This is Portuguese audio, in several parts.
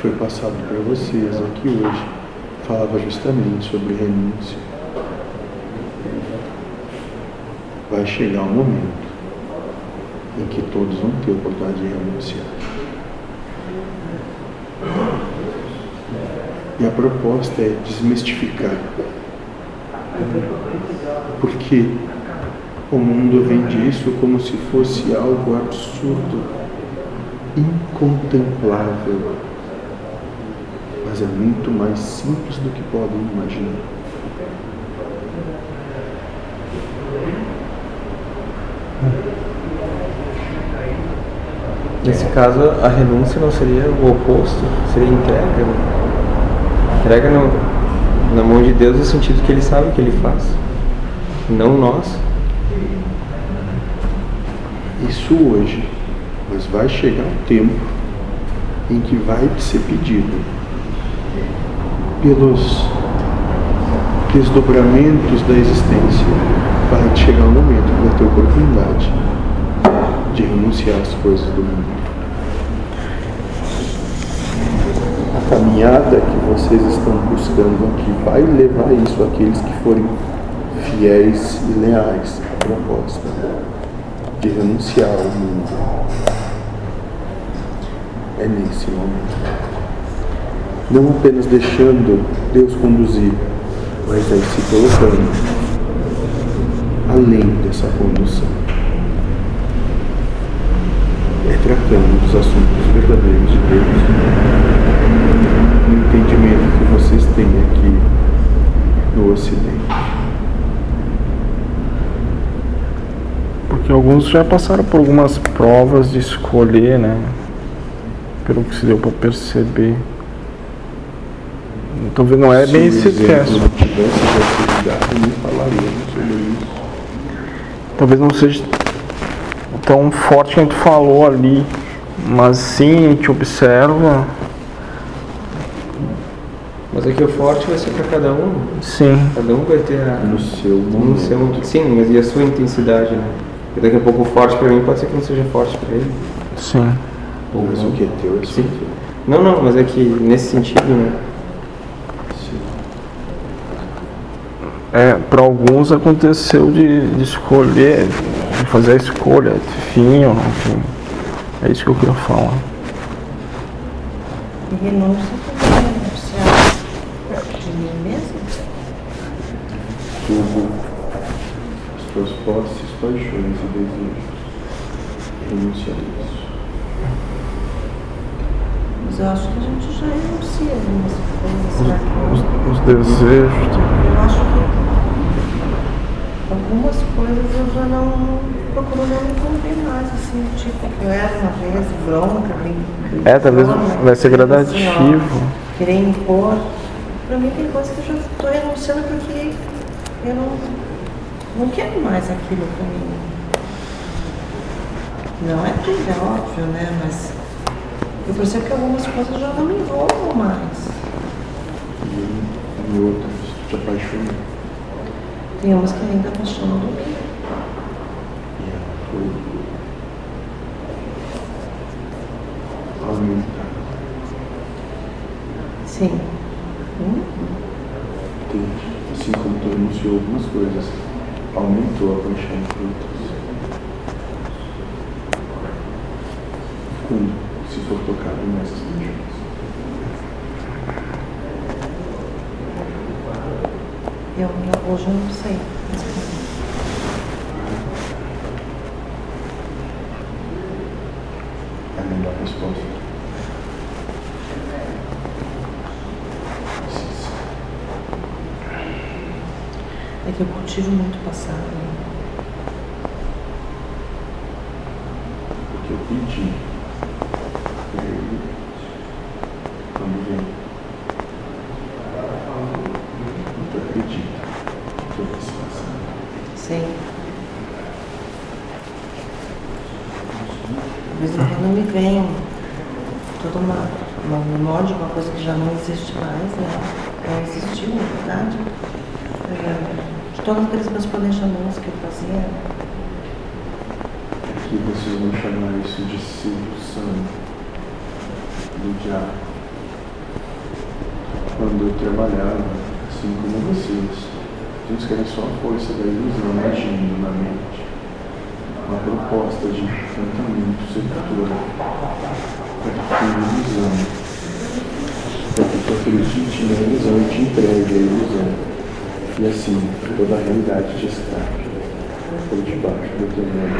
foi passado para vocês aqui hoje falava justamente sobre renúncia. Vai chegar um momento em que todos vão ter oportunidade de renunciar. E a proposta é desmistificar. Porque o mundo vende isso como se fosse algo absurdo, incontemplável. Mas é muito mais simples do que podem imaginar. Nesse caso, a renúncia não seria o oposto, seria entrega. Né? Entrega na mão de Deus no sentido que Ele sabe o que Ele faz, não nós. Isso hoje, mas vai chegar um tempo em que vai ser pedido pelos desdobramentos da existência, vai chegar um momento vai ter oportunidade de renunciar às coisas do mundo. A caminhada que vocês estão buscando aqui vai levar isso àqueles que forem fiéis e leais à proposta de renunciar ao mundo. É nesse momento. Não apenas deixando Deus conduzir, mas aí se colocando além dessa condução. É tratando dos assuntos verdadeiros de Deus. No entendimento que vocês têm aqui no Ocidente. Porque alguns já passaram por algumas provas de escolher, né? Pelo que se deu para perceber. Então não é bem esse Se teste. não tivesse necessidade, nem falaríamos sobre isso. Talvez não seja tão forte quanto tu falou ali, mas sim a gente observa, Mas aqui o forte vai ser para cada um. sim. Cada um vai ter a, No seu no momento. seu, sim, mas e a sua intensidade, né? Porque daqui a pouco o forte para mim pode ser que não seja forte para ele. Sim. Ou Mas não. o que é teu é teu. Não, não, mas é que nesse sentido, né? Sim. É, para alguns aconteceu de, de escolher, de fazer a escolha, fim ou não fim. É isso que eu queria falar. E renúncia também é renunciar de mim mesmo. Tudo. As tuas posses, paixões e desejos. Renunciar a isso. Mas eu acho que a gente já renuncia algumas coisas. Será que não? Os, os desejos. Algumas coisas eu já não procuro não me envolver mais, assim, tipo que eu era uma vez, bronca, bem. É, talvez vai ser assim, ó, gradativo. Querer impor. Pra mim tem coisas que eu já estou renunciando porque eu não, não quero mais aquilo pra mim. Não é tudo, é óbvio, né? Mas eu percebo que algumas coisas já não me envolvam mais. E em outras, te apaixona. Tem umas que ainda apaixonam do mim. Ela foi aumentar. Sim. Hum? Assim como tu renunciou algumas coisas, aumentou a paixão por outras. Quando se for tocado nessas paixões. Eu, não- hoje eu não sei. É a melhor resposta. É que eu cultivo muito o passado. né? Porque eu pedi. E aí, quando vem, tu acredita que eu vou se passar. Sim. De vez em quando me vem toda uma, uma memória de uma coisa que já não existe mais, né? Não existiu, na verdade. É, de todos aqueles meus planejamentos que eu fazia. Aqui É vocês vão chamar isso de sedução do diabo. quando eu trabalhava, assim como vocês, uns querem só a força da ilusão agindo na mente. Uma proposta de encantamento, sepultura, para que tu ilusão, para que tu acredite na ilusão e te entregue a ilusão. E assim, toda a realidade te escape por debaixo do teu nome.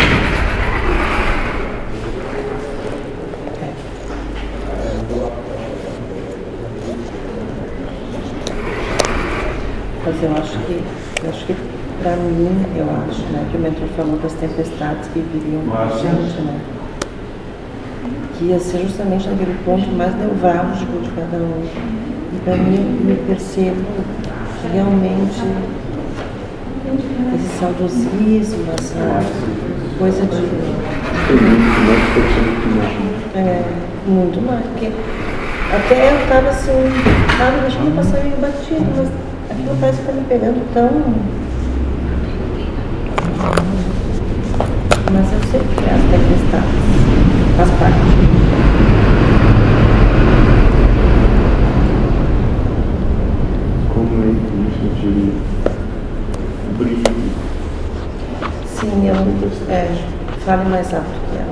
Mas eu acho que, eu acho que para mim, eu acho, né, que o mentor falou das tempestades que viriam com a gente, né? Que ia ser justamente naquele ponto mais nevrálgico de cada um. E para mim, eu me percebo que realmente esse saudosismo, essa coisa de é, muito mais, porque até eu estava assim, sabe, deixando passar meio batido, mas aquilo parece que está me pegando tão. Mas eu sei que as tempestades faz parte. Como é isso de brilho Sim, eu. É, fale mais alto.